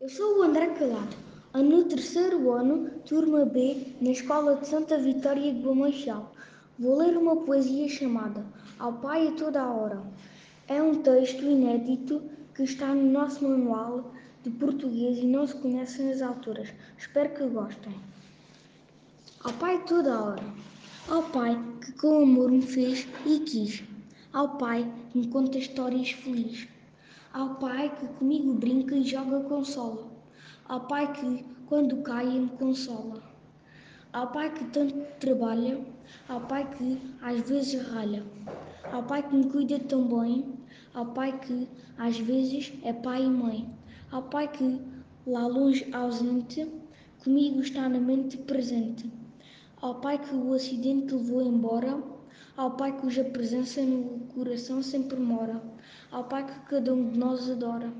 Eu sou o André Calado, ando no terceiro ano, turma B, na Escola de Santa Vitória de Bamachal. Vou ler uma poesia chamada Ao Pai a Toda a Hora. É um texto inédito que está no nosso manual de português e não se conhece nas autoras. Espero que gostem. Ao Pai toda a hora. Ao Pai que com amor me fez e quis. Ao Pai que me conta histórias felizes. Ao Pai que comigo brinca e joga consola. Ao Pai que, quando cai, me consola. Ao Pai que tanto trabalha. Ao Pai que às vezes ralha. Ao Pai que me cuida tão bem. Ao Pai que às vezes é pai e mãe. Ao Pai que, lá longe ausente, comigo está na mente presente. Ao Pai que o acidente levou embora. Ao Pai cuja presença no coração sempre mora. Ao Pai que cada um de nós adora.